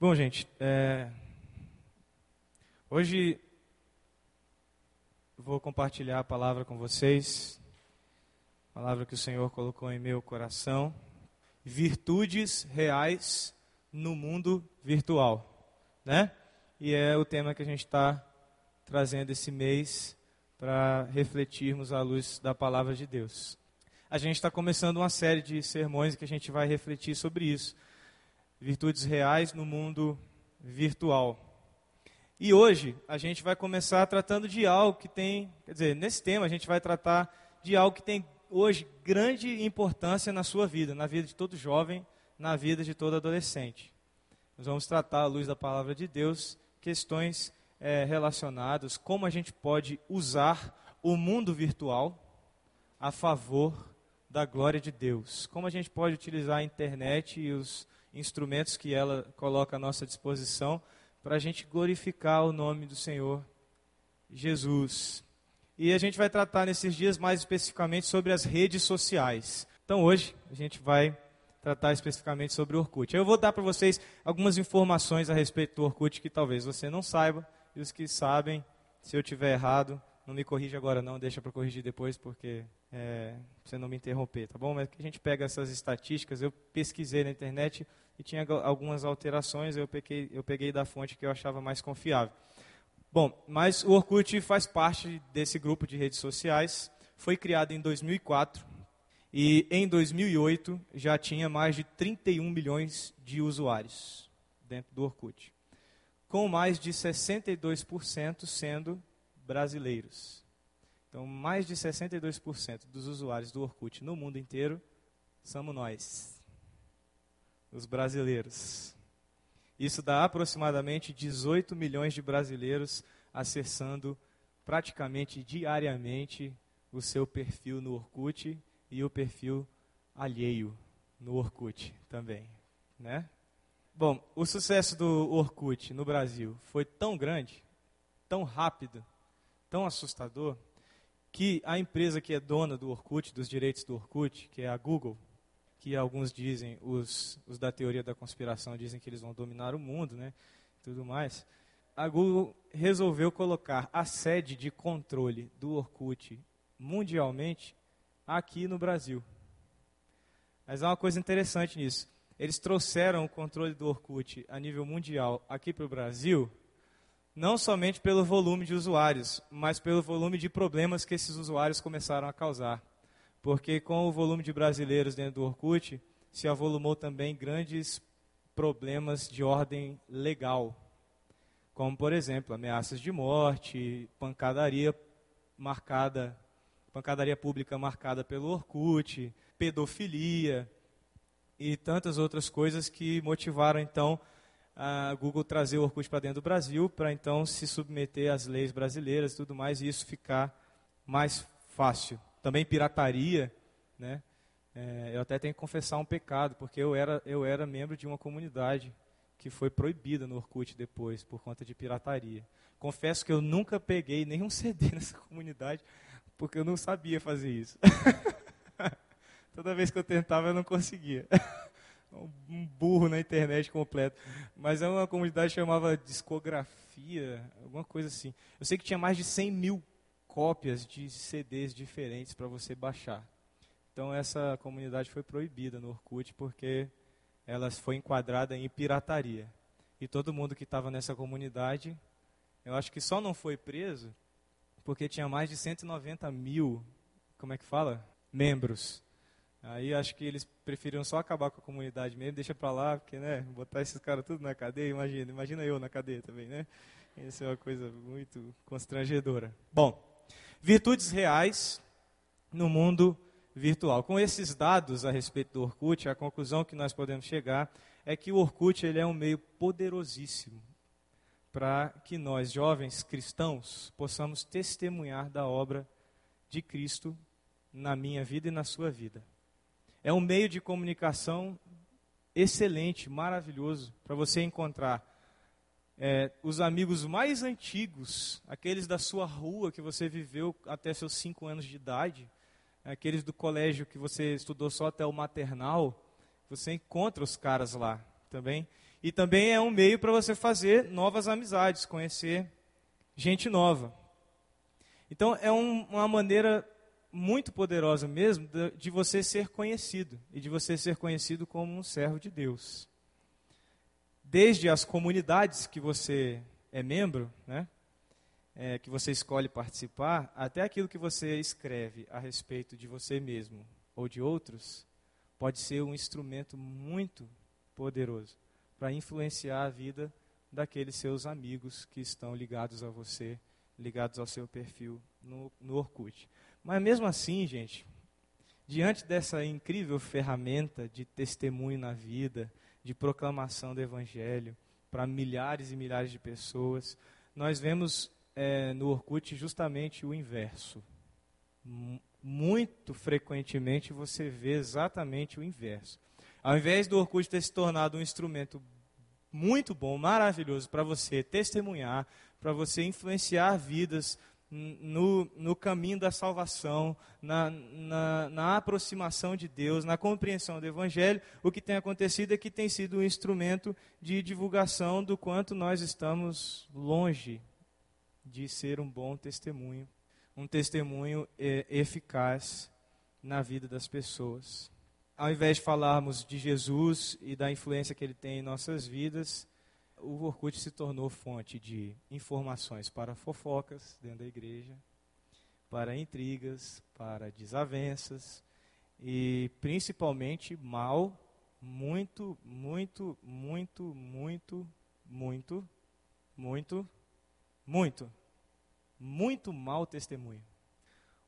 Bom, gente, é... hoje vou compartilhar a palavra com vocês, a palavra que o Senhor colocou em meu coração, virtudes reais no mundo virtual, né? E é o tema que a gente está trazendo esse mês para refletirmos à luz da palavra de Deus. A gente está começando uma série de sermões que a gente vai refletir sobre isso virtudes reais no mundo virtual. E hoje a gente vai começar tratando de algo que tem, quer dizer, nesse tema a gente vai tratar de algo que tem hoje grande importância na sua vida, na vida de todo jovem, na vida de todo adolescente. Nós vamos tratar à luz da palavra de Deus questões é, relacionadas, como a gente pode usar o mundo virtual a favor da glória de Deus, como a gente pode utilizar a internet e os instrumentos que ela coloca à nossa disposição para a gente glorificar o nome do Senhor Jesus. E a gente vai tratar nesses dias mais especificamente sobre as redes sociais. Então hoje a gente vai tratar especificamente sobre o Orkut. Eu vou dar para vocês algumas informações a respeito do Orkut que talvez você não saiba, e os que sabem, se eu tiver errado, não me corrija agora não, deixa para corrigir depois, porque é, você não me interromper, tá bom? Mas que a gente pega essas estatísticas, eu pesquisei na internet e tinha algumas alterações, eu peguei, eu peguei da fonte que eu achava mais confiável. Bom, mas o Orkut faz parte desse grupo de redes sociais, foi criado em 2004 e em 2008 já tinha mais de 31 milhões de usuários dentro do Orkut, com mais de 62% sendo brasileiros. Então, mais de 62% dos usuários do Orkut no mundo inteiro somos nós, os brasileiros. Isso dá aproximadamente 18 milhões de brasileiros acessando praticamente diariamente o seu perfil no Orkut e o perfil alheio no Orkut também, né? Bom, o sucesso do Orkut no Brasil foi tão grande, tão rápido, tão assustador, que a empresa que é dona do Orkut, dos direitos do Orkut, que é a Google, que alguns dizem, os, os da teoria da conspiração dizem que eles vão dominar o mundo, né, tudo mais, a Google resolveu colocar a sede de controle do Orkut mundialmente aqui no Brasil. Mas há uma coisa interessante nisso. Eles trouxeram o controle do Orkut a nível mundial aqui para o Brasil não somente pelo volume de usuários, mas pelo volume de problemas que esses usuários começaram a causar. Porque com o volume de brasileiros dentro do Orkut, se avolumou também grandes problemas de ordem legal, como, por exemplo, ameaças de morte, pancadaria marcada, pancadaria pública marcada pelo Orkut, pedofilia e tantas outras coisas que motivaram, então, a Google trazer o Orkut para dentro do Brasil, para então se submeter às leis brasileiras e tudo mais, e isso ficar mais fácil. Também pirataria, né? É, eu até tenho que confessar um pecado, porque eu era, eu era membro de uma comunidade que foi proibida no Orkut depois, por conta de pirataria. Confesso que eu nunca peguei nenhum CD nessa comunidade, porque eu não sabia fazer isso. Toda vez que eu tentava, eu não conseguia. um burro na internet completo. Mas é uma comunidade que chamava Discografia, alguma coisa assim. Eu sei que tinha mais de 100 mil cópias de CDs diferentes para você baixar. Então essa comunidade foi proibida no Orkut porque ela foi enquadrada em pirataria. E todo mundo que estava nessa comunidade, eu acho que só não foi preso porque tinha mais de 190 mil, como é que fala? Membros. Aí acho que eles preferiram só acabar com a comunidade mesmo, deixa pra lá, porque, né, botar esses caras tudo na cadeia, imagina, imagina eu na cadeia também, né? Isso é uma coisa muito constrangedora. Bom, virtudes reais no mundo virtual. Com esses dados a respeito do Orkut, a conclusão que nós podemos chegar é que o Orkut ele é um meio poderosíssimo para que nós, jovens cristãos, possamos testemunhar da obra de Cristo na minha vida e na sua vida. É um meio de comunicação excelente, maravilhoso, para você encontrar é, os amigos mais antigos, aqueles da sua rua que você viveu até seus cinco anos de idade, aqueles do colégio que você estudou só até o maternal, você encontra os caras lá também. E também é um meio para você fazer novas amizades, conhecer gente nova. Então é um, uma maneira muito poderosa mesmo de, de você ser conhecido e de você ser conhecido como um servo de Deus. Desde as comunidades que você é membro, né? É, que você escolhe participar, até aquilo que você escreve a respeito de você mesmo ou de outros, pode ser um instrumento muito poderoso para influenciar a vida daqueles seus amigos que estão ligados a você, ligados ao seu perfil no, no Orkut. Mas mesmo assim, gente, diante dessa incrível ferramenta de testemunho na vida, de proclamação do Evangelho para milhares e milhares de pessoas, nós vemos é, no Orkut justamente o inverso. Muito frequentemente você vê exatamente o inverso. Ao invés do Orkut ter se tornado um instrumento muito bom, maravilhoso para você testemunhar, para você influenciar vidas no, no caminho da salvação, na, na, na, aproximação de Deus, na compreensão do Evangelho, o que tem acontecido é que tem sido um instrumento de divulgação do quanto nós estamos longe de ser um bom testemunho, um testemunho é, eficaz na vida das pessoas. Ao invés de falarmos de Jesus e da influência que ele tem em nossas vidas, o Orkut se tornou fonte de informações para fofocas dentro da igreja, para intrigas, para desavenças e principalmente mal, muito, muito, muito, muito, muito, muito, muito, muito mal testemunho.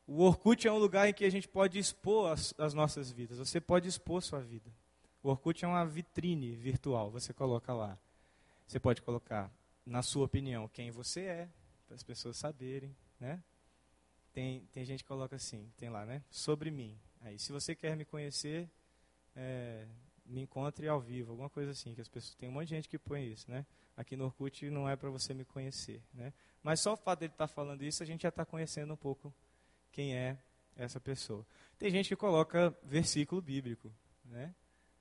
O Orkut é um lugar em que a gente pode expor as, as nossas vidas. Você pode expor sua vida. O Orkut é uma vitrine virtual. Você coloca lá. Você pode colocar, na sua opinião, quem você é, para as pessoas saberem, né? Tem, tem gente que coloca assim, tem lá, né? Sobre mim. Aí, se você quer me conhecer, é, me encontre ao vivo, alguma coisa assim, que as pessoas tem um monte de gente que põe isso, né? Aqui no Orkut não é para você me conhecer, né? Mas só o fato dele estar tá falando isso, a gente já está conhecendo um pouco quem é essa pessoa. Tem gente que coloca versículo bíblico, né?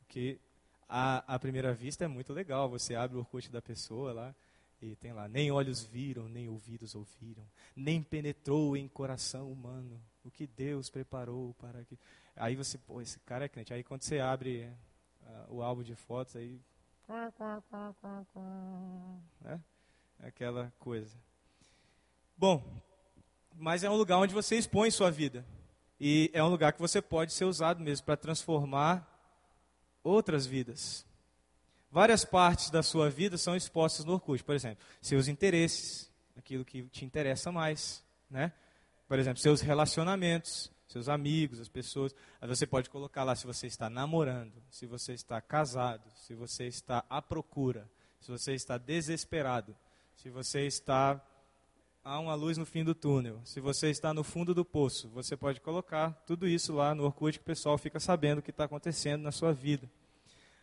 Que à, à primeira vista é muito legal. Você abre o Orkut da pessoa lá e tem lá: nem olhos viram, nem ouvidos ouviram, nem penetrou em coração humano o que Deus preparou para que. Aí você, pô, esse cara é crente. Aí quando você abre uh, o álbum de fotos, aí. Né? Aquela coisa. Bom, mas é um lugar onde você expõe sua vida. E é um lugar que você pode ser usado mesmo para transformar outras vidas. Várias partes da sua vida são expostas no Orkut, por exemplo, seus interesses, aquilo que te interessa mais, né? Por exemplo, seus relacionamentos, seus amigos, as pessoas. Aí você pode colocar lá se você está namorando, se você está casado, se você está à procura, se você está desesperado, se você está há uma luz no fim do túnel. Se você está no fundo do poço, você pode colocar tudo isso lá no Orkut que o pessoal fica sabendo o que está acontecendo na sua vida.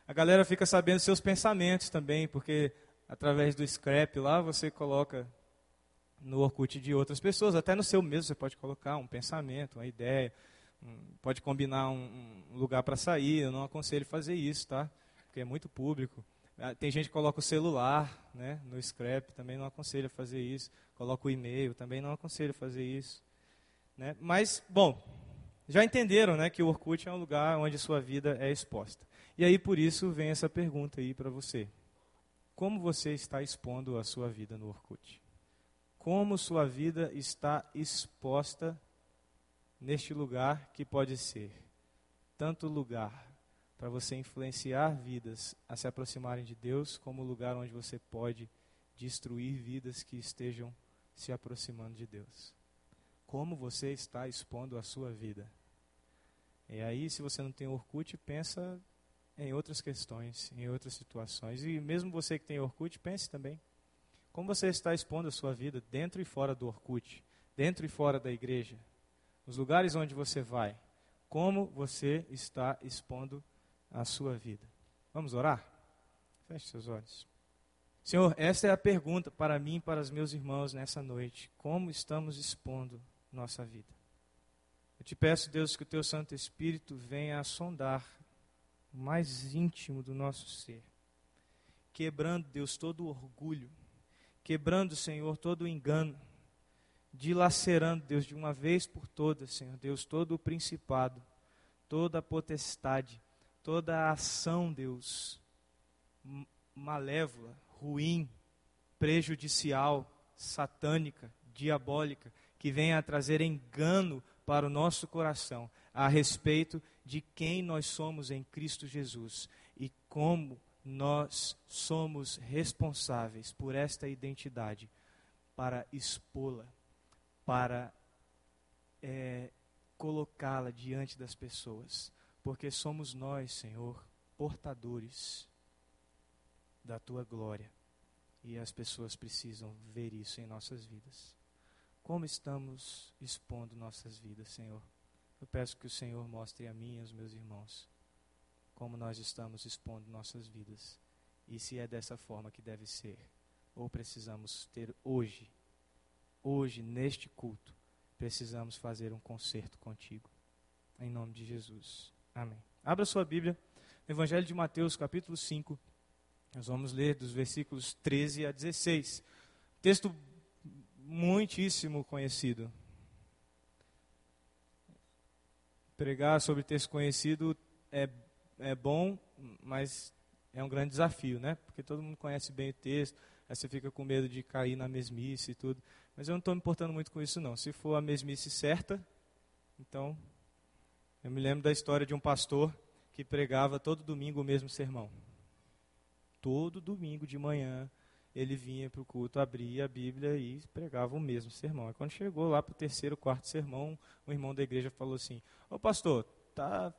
A galera fica sabendo seus pensamentos também, porque através do scrap lá você coloca no Orkut de outras pessoas, até no seu mesmo você pode colocar um pensamento, uma ideia, pode combinar um, um lugar para sair. Eu não aconselho fazer isso, tá? Porque é muito público. Ah, tem gente que coloca o celular né, no scrap, também não aconselho a fazer isso. Coloca o e-mail, também não aconselho a fazer isso. Né? Mas, bom, já entenderam né, que o Orkut é um lugar onde sua vida é exposta. E aí, por isso, vem essa pergunta aí para você. Como você está expondo a sua vida no Orkut? Como sua vida está exposta neste lugar que pode ser tanto lugar para você influenciar vidas a se aproximarem de Deus, como lugar onde você pode destruir vidas que estejam se aproximando de Deus. Como você está expondo a sua vida? E aí, se você não tem Orkut, pensa em outras questões, em outras situações. E mesmo você que tem Orkut, pense também. Como você está expondo a sua vida dentro e fora do Orkut, dentro e fora da igreja, nos lugares onde você vai? Como você está expondo a sua vida. Vamos orar? Feche seus olhos. Senhor, esta é a pergunta para mim e para os meus irmãos nessa noite. Como estamos expondo nossa vida? Eu te peço, Deus, que o teu Santo Espírito venha a sondar o mais íntimo do nosso ser. quebrando, Deus, todo o orgulho, quebrando, Senhor, todo o engano, dilacerando, Deus, de uma vez por todas, Senhor, Deus, todo o principado, toda a potestade, toda a ação, Deus, malévola, ruim, prejudicial, satânica, diabólica, que venha a trazer engano para o nosso coração a respeito de quem nós somos em Cristo Jesus e como nós somos responsáveis por esta identidade para expô-la, para é, colocá-la diante das pessoas, porque somos nós, Senhor, portadores da tua glória e as pessoas precisam ver isso em nossas vidas. Como estamos expondo nossas vidas, Senhor? Eu peço que o Senhor mostre a mim e aos meus irmãos como nós estamos expondo nossas vidas e se é dessa forma que deve ser, ou precisamos ter hoje, hoje, neste culto, precisamos fazer um concerto contigo. Em nome de Jesus. Amém. Abra sua Bíblia, Evangelho de Mateus, capítulo 5. Nós vamos ler dos versículos 13 a 16. Texto muitíssimo conhecido. Pregar sobre texto conhecido é, é bom, mas é um grande desafio, né? Porque todo mundo conhece bem o texto, aí você fica com medo de cair na mesmice e tudo. Mas eu não estou me importando muito com isso, não. Se for a mesmice certa, então. Eu me lembro da história de um pastor que pregava todo domingo o mesmo sermão. Todo domingo de manhã ele vinha para o culto, abria a Bíblia e pregava o mesmo sermão. E quando chegou lá para o terceiro, quarto sermão, o irmão da igreja falou assim: Ô pastor, tá,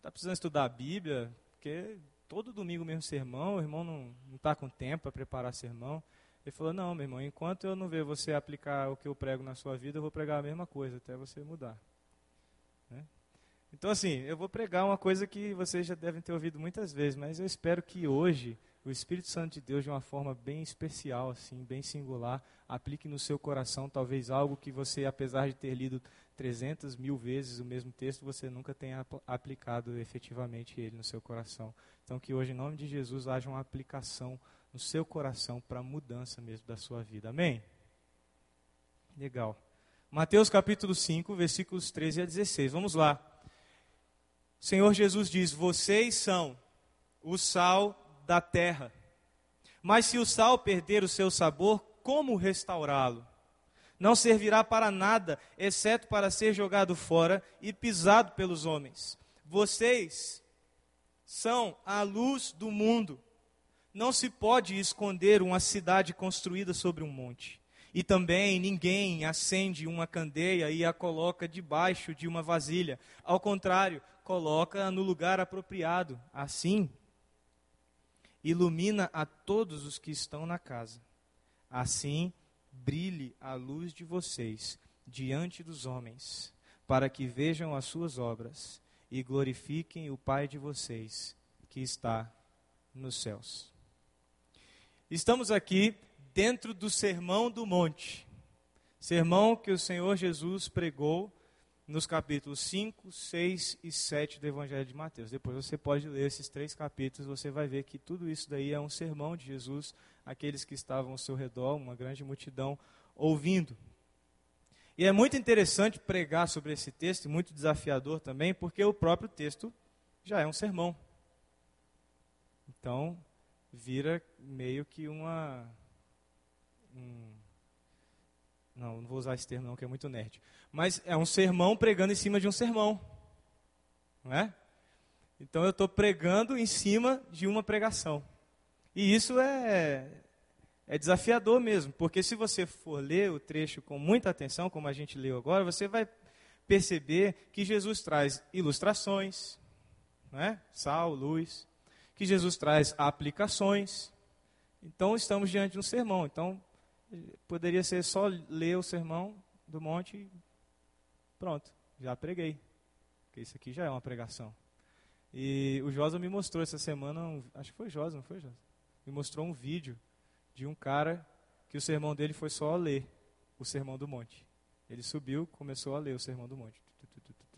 tá precisando estudar a Bíblia? Porque todo domingo o mesmo sermão, o irmão não está com tempo para preparar sermão. Ele falou: Não, meu irmão, enquanto eu não ver você aplicar o que eu prego na sua vida, eu vou pregar a mesma coisa até você mudar. Então, assim, eu vou pregar uma coisa que vocês já devem ter ouvido muitas vezes, mas eu espero que hoje o Espírito Santo de Deus, de uma forma bem especial, assim, bem singular, aplique no seu coração talvez algo que você, apesar de ter lido 300 mil vezes o mesmo texto, você nunca tenha aplicado efetivamente ele no seu coração. Então, que hoje, em nome de Jesus, haja uma aplicação no seu coração para a mudança mesmo da sua vida. Amém? Legal. Mateus capítulo 5, versículos 13 a 16. Vamos lá. O Senhor Jesus diz: Vocês são o sal da terra. Mas se o sal perder o seu sabor, como restaurá-lo? Não servirá para nada, exceto para ser jogado fora e pisado pelos homens. Vocês são a luz do mundo. Não se pode esconder uma cidade construída sobre um monte. E também ninguém acende uma candeia e a coloca debaixo de uma vasilha. Ao contrário, coloca no lugar apropriado. Assim, ilumina a todos os que estão na casa. Assim, brilhe a luz de vocês diante dos homens, para que vejam as suas obras e glorifiquem o Pai de vocês que está nos céus. Estamos aqui dentro do Sermão do Monte, sermão que o Senhor Jesus pregou nos capítulos 5, 6 e 7 do Evangelho de Mateus. Depois você pode ler esses três capítulos, você vai ver que tudo isso daí é um sermão de Jesus, aqueles que estavam ao seu redor, uma grande multidão ouvindo. E é muito interessante pregar sobre esse texto, muito desafiador também, porque o próprio texto já é um sermão. Então, vira meio que uma. Um, não, não vou usar esse termo não, que é muito nerd. Mas é um sermão pregando em cima de um sermão. Não é? Então eu estou pregando em cima de uma pregação. E isso é, é desafiador mesmo, porque se você for ler o trecho com muita atenção, como a gente leu agora, você vai perceber que Jesus traz ilustrações, não é? sal, luz, que Jesus traz aplicações. Então estamos diante de um sermão. Então poderia ser só ler o sermão do monte e pronto, já preguei. Porque isso aqui já é uma pregação. E o Josa me mostrou essa semana, um, acho que foi Josa, não foi Josa? Me mostrou um vídeo de um cara que o sermão dele foi só ler o sermão do monte. Ele subiu, começou a ler o sermão do monte.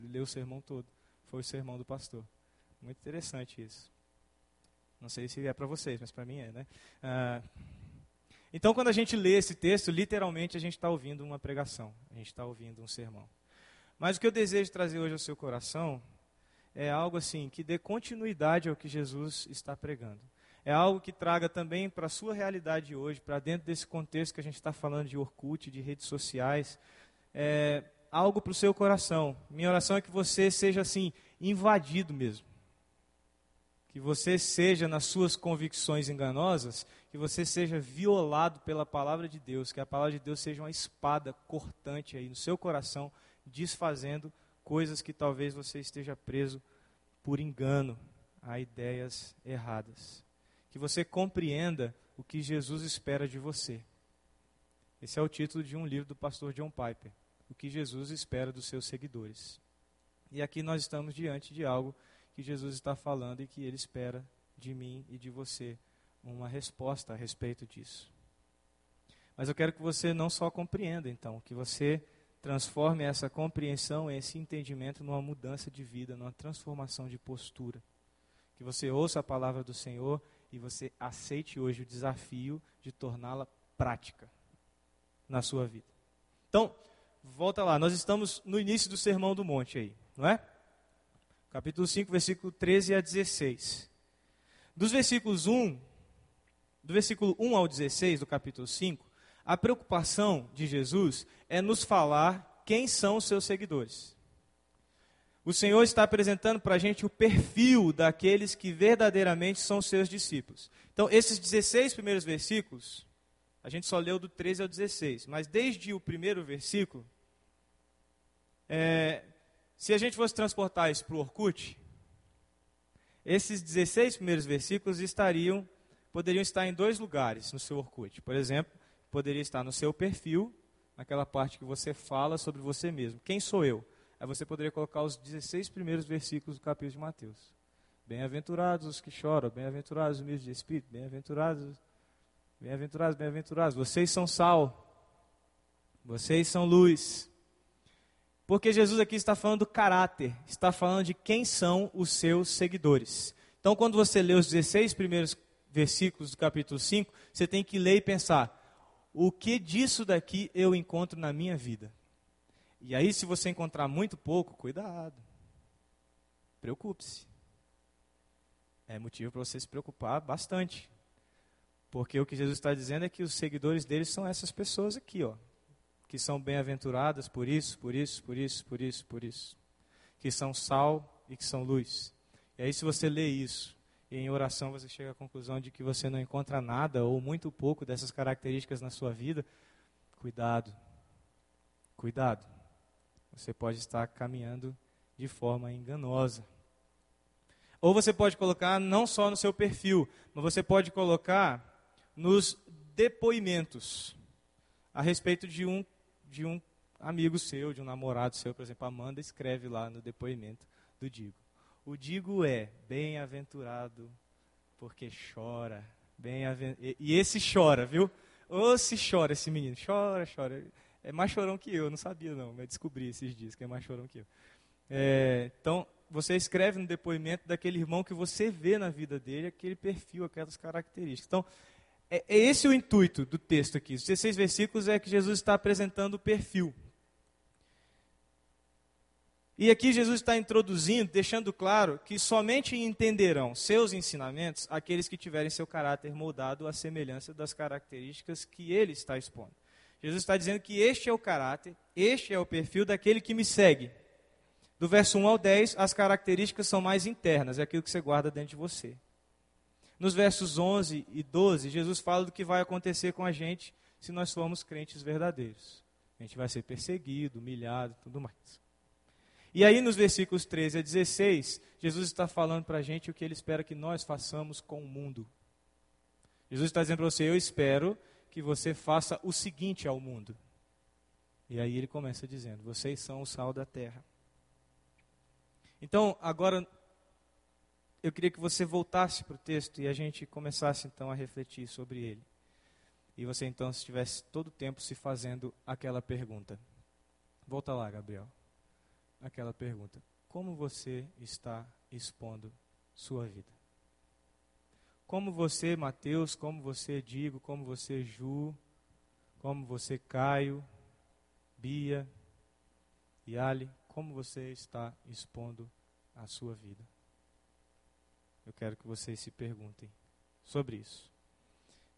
Leu o sermão todo. Foi o sermão do pastor. Muito interessante isso. Não sei se é para vocês, mas para mim é, né? Ah, então, quando a gente lê esse texto, literalmente a gente está ouvindo uma pregação, a gente está ouvindo um sermão. Mas o que eu desejo trazer hoje ao seu coração é algo assim que dê continuidade ao que Jesus está pregando. É algo que traga também para a sua realidade hoje, para dentro desse contexto que a gente está falando de Orkut, de redes sociais, é algo para o seu coração. Minha oração é que você seja assim, invadido mesmo. Que você seja, nas suas convicções enganosas, que você seja violado pela palavra de Deus, que a palavra de Deus seja uma espada cortante aí no seu coração, desfazendo coisas que talvez você esteja preso por engano a ideias erradas. Que você compreenda o que Jesus espera de você. Esse é o título de um livro do pastor John Piper. O que Jesus espera dos seus seguidores. E aqui nós estamos diante de algo que Jesus está falando e que ele espera de mim e de você uma resposta a respeito disso. Mas eu quero que você não só compreenda, então, que você transforme essa compreensão, esse entendimento numa mudança de vida, numa transformação de postura. Que você ouça a palavra do Senhor e você aceite hoje o desafio de torná-la prática na sua vida. Então, volta lá, nós estamos no início do Sermão do Monte aí, não é? Capítulo 5, versículo 13 a 16. Dos versículos 1, do versículo 1 ao 16 do capítulo 5, a preocupação de Jesus é nos falar quem são os seus seguidores. O Senhor está apresentando para a gente o perfil daqueles que verdadeiramente são seus discípulos. Então, esses 16 primeiros versículos, a gente só leu do 13 ao 16, mas desde o primeiro versículo, é, se a gente fosse transportar isso para o Orkut, esses 16 primeiros versículos estariam, poderiam estar em dois lugares no seu Orkut. Por exemplo, poderia estar no seu perfil, naquela parte que você fala sobre você mesmo. Quem sou eu? Aí você poderia colocar os 16 primeiros versículos do capítulo de Mateus. Bem-aventurados os que choram, bem-aventurados os humildes de espírito, bem-aventurados, bem-aventurados, bem-aventurados. Vocês são sal, vocês são luz. Porque Jesus aqui está falando do caráter, está falando de quem são os seus seguidores. Então, quando você lê os 16 primeiros versículos do capítulo 5, você tem que ler e pensar: o que disso daqui eu encontro na minha vida? E aí, se você encontrar muito pouco, cuidado. Preocupe-se. É motivo para você se preocupar bastante. Porque o que Jesus está dizendo é que os seguidores dele são essas pessoas aqui, ó. Que são bem-aventuradas por isso, por isso, por isso, por isso, por isso. Que são sal e que são luz. E aí, se você lê isso, e em oração você chega à conclusão de que você não encontra nada ou muito pouco dessas características na sua vida, cuidado. Cuidado. Você pode estar caminhando de forma enganosa. Ou você pode colocar não só no seu perfil, mas você pode colocar nos depoimentos a respeito de um, de um amigo seu, de um namorado seu, por exemplo, Amanda escreve lá no depoimento do Digo. O digo é bem-aventurado porque chora. Bem e esse chora, viu? Ou se chora esse menino. Chora, chora. É mais chorão que eu, não sabia não, mas descobri esses dias que é mais chorão que eu. É, então, você escreve no depoimento daquele irmão que você vê na vida dele, aquele perfil, aquelas características. Então, é, é esse o intuito do texto aqui. Os 16 versículos é que Jesus está apresentando o perfil. E aqui Jesus está introduzindo, deixando claro que somente entenderão seus ensinamentos aqueles que tiverem seu caráter moldado à semelhança das características que ele está expondo. Jesus está dizendo que este é o caráter, este é o perfil daquele que me segue. Do verso 1 ao 10, as características são mais internas, é aquilo que você guarda dentro de você. Nos versos 11 e 12, Jesus fala do que vai acontecer com a gente se nós formos crentes verdadeiros. A gente vai ser perseguido, humilhado, tudo mais. E aí, nos versículos 13 a 16, Jesus está falando para a gente o que ele espera que nós façamos com o mundo. Jesus está dizendo para você: Eu espero que você faça o seguinte ao mundo. E aí ele começa dizendo: Vocês são o sal da terra. Então, agora, eu queria que você voltasse para o texto e a gente começasse então a refletir sobre ele. E você então estivesse todo o tempo se fazendo aquela pergunta. Volta lá, Gabriel aquela pergunta: como você está expondo sua vida? como você, Mateus, como você, Digo, como você, Ju, como você, Caio, Bia e Ali, como você está expondo a sua vida? Eu quero que vocês se perguntem sobre isso.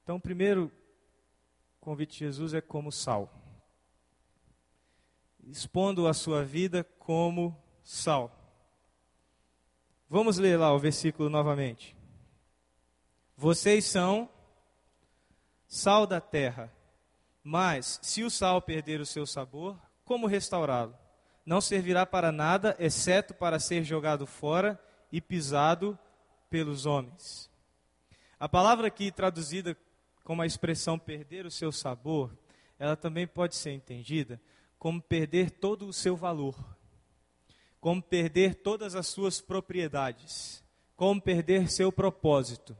Então, o primeiro convite de Jesus é como sal. Expondo a sua vida como sal. Vamos ler lá o versículo novamente. Vocês são sal da terra, mas se o sal perder o seu sabor, como restaurá-lo? Não servirá para nada, exceto para ser jogado fora e pisado pelos homens. A palavra aqui traduzida como a expressão perder o seu sabor, ela também pode ser entendida como perder todo o seu valor, como perder todas as suas propriedades, como perder seu propósito.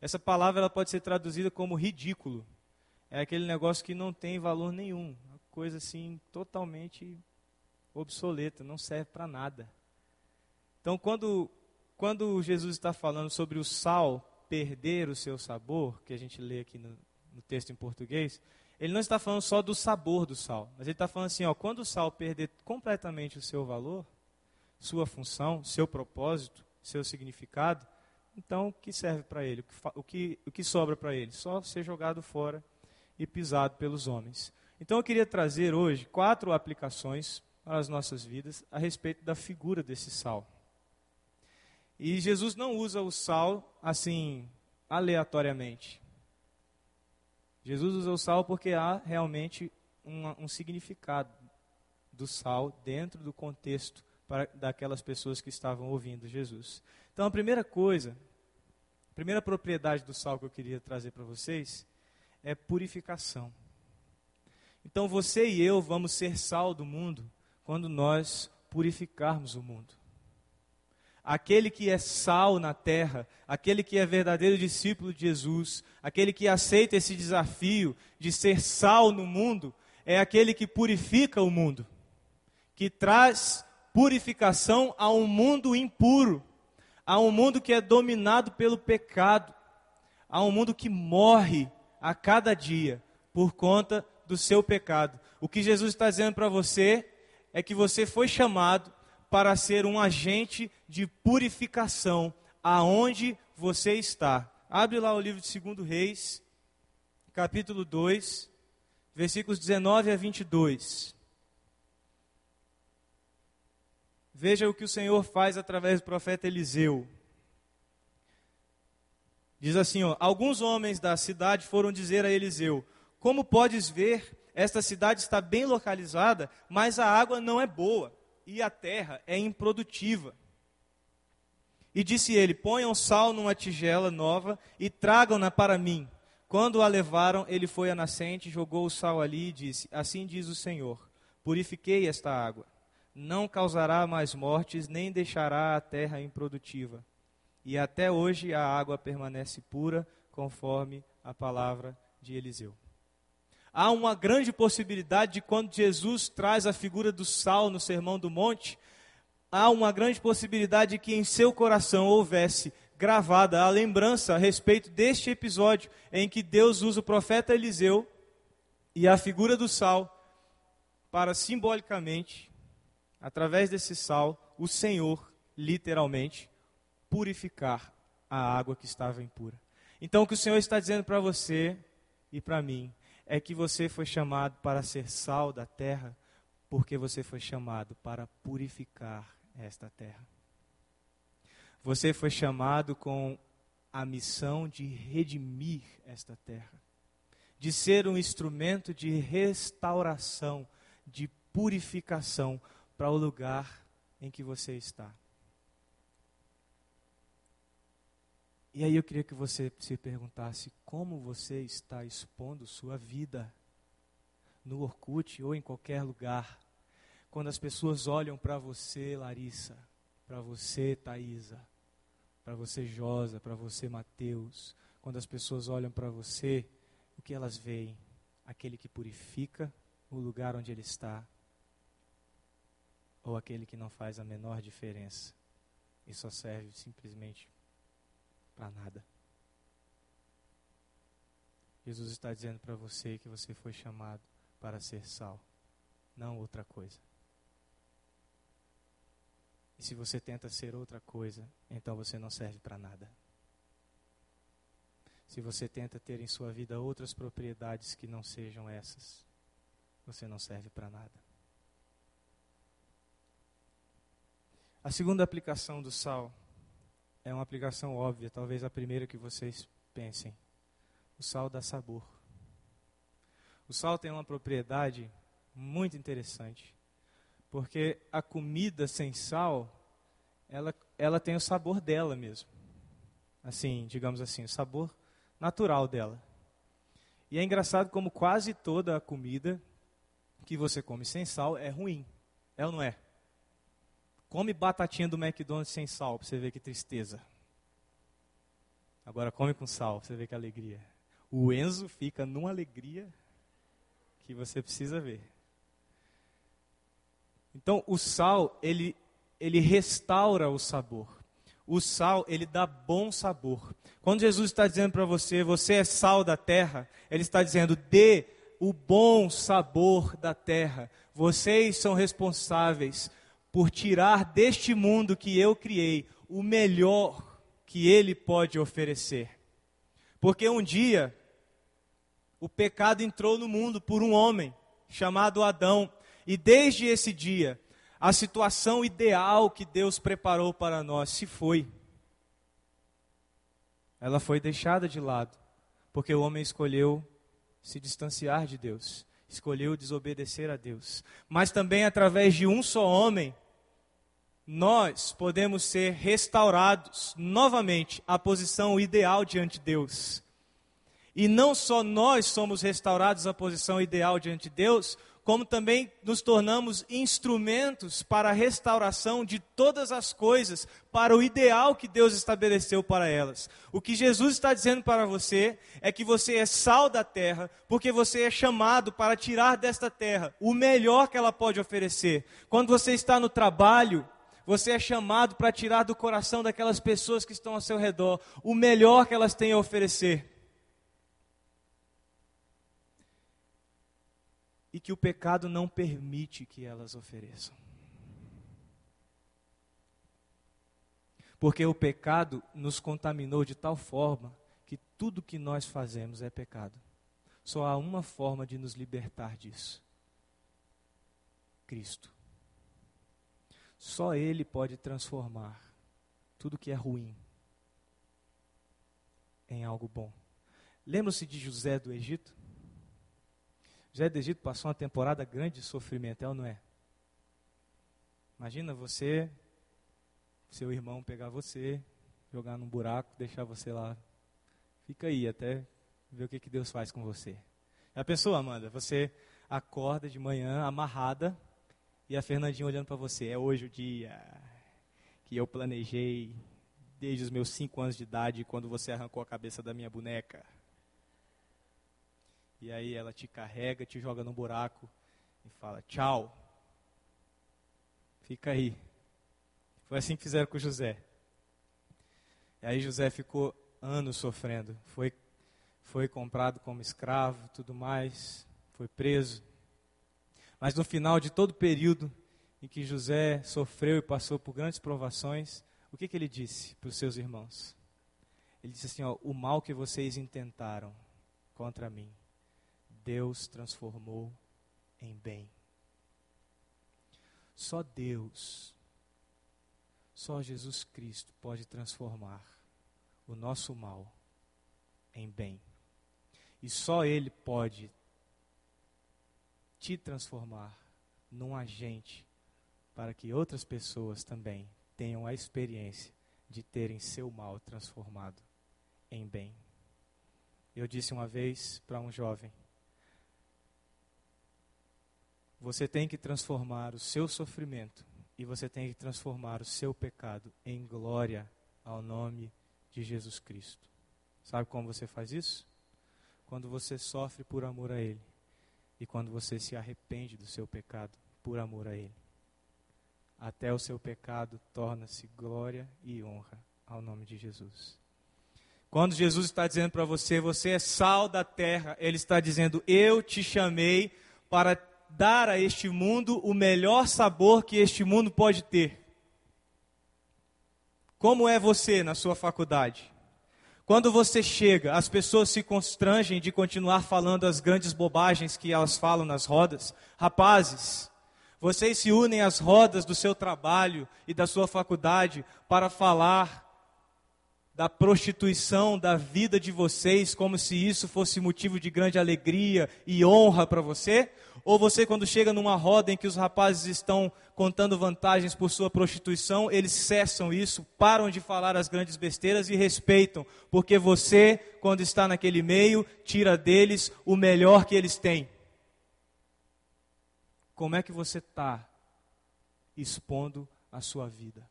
Essa palavra ela pode ser traduzida como ridículo. É aquele negócio que não tem valor nenhum, uma coisa assim totalmente obsoleta, não serve para nada. Então, quando, quando Jesus está falando sobre o sal perder o seu sabor, que a gente lê aqui no, no texto em português, ele não está falando só do sabor do sal, mas ele está falando assim, ó, quando o sal perder completamente o seu valor, sua função, seu propósito, seu significado, então o que serve para ele? O que, o que sobra para ele? Só ser jogado fora e pisado pelos homens. Então eu queria trazer hoje quatro aplicações para as nossas vidas a respeito da figura desse sal. E Jesus não usa o sal assim, aleatoriamente. Jesus usa o sal porque há realmente um, um significado do sal dentro do contexto para, daquelas pessoas que estavam ouvindo Jesus. Então, a primeira coisa, a primeira propriedade do sal que eu queria trazer para vocês é purificação. Então, você e eu vamos ser sal do mundo quando nós purificarmos o mundo aquele que é sal na terra, aquele que é verdadeiro discípulo de Jesus, aquele que aceita esse desafio de ser sal no mundo, é aquele que purifica o mundo, que traz purificação a um mundo impuro, a um mundo que é dominado pelo pecado, a um mundo que morre a cada dia por conta do seu pecado. O que Jesus está dizendo para você é que você foi chamado para ser um agente de purificação aonde você está. Abre lá o livro de 2 Reis, capítulo 2, versículos 19 a 22. Veja o que o Senhor faz através do profeta Eliseu. Diz assim: ó, Alguns homens da cidade foram dizer a Eliseu: Como podes ver, esta cidade está bem localizada, mas a água não é boa e a terra é improdutiva. E disse ele: Ponham sal numa tigela nova e tragam-na para mim. Quando a levaram, ele foi à nascente, jogou o sal ali e disse: Assim diz o Senhor: Purifiquei esta água. Não causará mais mortes, nem deixará a terra improdutiva. E até hoje a água permanece pura, conforme a palavra de Eliseu há uma grande possibilidade de quando Jesus traz a figura do sal no Sermão do Monte, há uma grande possibilidade de que em seu coração houvesse gravada a lembrança a respeito deste episódio em que Deus usa o profeta Eliseu e a figura do sal para simbolicamente, através desse sal, o Senhor, literalmente, purificar a água que estava impura. Então, o que o Senhor está dizendo para você e para mim é que você foi chamado para ser sal da terra, porque você foi chamado para purificar esta terra. Você foi chamado com a missão de redimir esta terra, de ser um instrumento de restauração, de purificação para o lugar em que você está. E aí eu queria que você se perguntasse como você está expondo sua vida no Orkut ou em qualquer lugar. Quando as pessoas olham para você, Larissa, para você, Thaisa, para você, Josa, para você, Mateus, quando as pessoas olham para você, o que elas veem? Aquele que purifica o lugar onde ele está, ou aquele que não faz a menor diferença e só serve simplesmente para nada. Jesus está dizendo para você que você foi chamado para ser sal, não outra coisa. E se você tenta ser outra coisa, então você não serve para nada. Se você tenta ter em sua vida outras propriedades que não sejam essas, você não serve para nada. A segunda aplicação do sal é uma aplicação óbvia, talvez a primeira que vocês pensem. O sal dá sabor. O sal tem uma propriedade muito interessante. Porque a comida sem sal, ela, ela tem o sabor dela mesmo. Assim, digamos assim, o sabor natural dela. E é engraçado como quase toda a comida que você come sem sal é ruim. É ou não é? Come batatinha do McDonald's sem sal, para você ver que tristeza. Agora come com sal, para você ver que alegria. O Enzo fica numa alegria que você precisa ver. Então, o sal, ele, ele restaura o sabor. O sal, ele dá bom sabor. Quando Jesus está dizendo para você, você é sal da terra, ele está dizendo, dê o bom sabor da terra. Vocês são responsáveis por tirar deste mundo que eu criei o melhor que ele pode oferecer. Porque um dia, o pecado entrou no mundo por um homem chamado Adão. E desde esse dia, a situação ideal que Deus preparou para nós se foi. Ela foi deixada de lado, porque o homem escolheu se distanciar de Deus, escolheu desobedecer a Deus. Mas também através de um só homem, nós podemos ser restaurados novamente à posição ideal diante de Deus. E não só nós somos restaurados à posição ideal diante de Deus, como também nos tornamos instrumentos para a restauração de todas as coisas, para o ideal que Deus estabeleceu para elas. O que Jesus está dizendo para você é que você é sal da terra, porque você é chamado para tirar desta terra o melhor que ela pode oferecer. Quando você está no trabalho, você é chamado para tirar do coração daquelas pessoas que estão ao seu redor o melhor que elas têm a oferecer. e que o pecado não permite que elas ofereçam. Porque o pecado nos contaminou de tal forma que tudo que nós fazemos é pecado. Só há uma forma de nos libertar disso: Cristo. Só Ele pode transformar tudo que é ruim em algo bom. Lembra-se de José do Egito? José do Egito passou uma temporada grande de sofrimento, é ou não é? Imagina você, seu irmão pegar você, jogar num buraco, deixar você lá. Fica aí até ver o que, que Deus faz com você. Já pensou, Amanda? Você acorda de manhã amarrada e a Fernandinha olhando para você. É hoje o dia que eu planejei desde os meus cinco anos de idade, quando você arrancou a cabeça da minha boneca. E aí ela te carrega, te joga no buraco e fala: tchau. Fica aí. Foi assim que fizeram com José. E aí José ficou anos sofrendo. Foi, foi comprado como escravo, tudo mais. Foi preso. Mas no final de todo o período em que José sofreu e passou por grandes provações, o que, que ele disse para os seus irmãos? Ele disse assim: ó, o mal que vocês intentaram contra mim, Deus transformou em bem. Só Deus, só Jesus Cristo pode transformar o nosso mal em bem. E só Ele pode te transformar num agente para que outras pessoas também tenham a experiência de terem seu mal transformado em bem. Eu disse uma vez para um jovem: você tem que transformar o seu sofrimento e você tem que transformar o seu pecado em glória ao nome de Jesus Cristo. Sabe como você faz isso? Quando você sofre por amor a Ele e quando você se arrepende do seu pecado por amor a Ele. Até o seu pecado torna-se glória e honra ao nome de Jesus. Quando Jesus está dizendo para você, você é sal da terra, Ele está dizendo, eu te chamei para dar a este mundo o melhor sabor que este mundo pode ter. Como é você na sua faculdade? Quando você chega, as pessoas se constrangem de continuar falando as grandes bobagens que elas falam nas rodas. Rapazes, vocês se unem às rodas do seu trabalho e da sua faculdade para falar da prostituição da vida de vocês, como se isso fosse motivo de grande alegria e honra para você? Ou você, quando chega numa roda em que os rapazes estão contando vantagens por sua prostituição, eles cessam isso, param de falar as grandes besteiras e respeitam, porque você, quando está naquele meio, tira deles o melhor que eles têm. Como é que você está expondo a sua vida?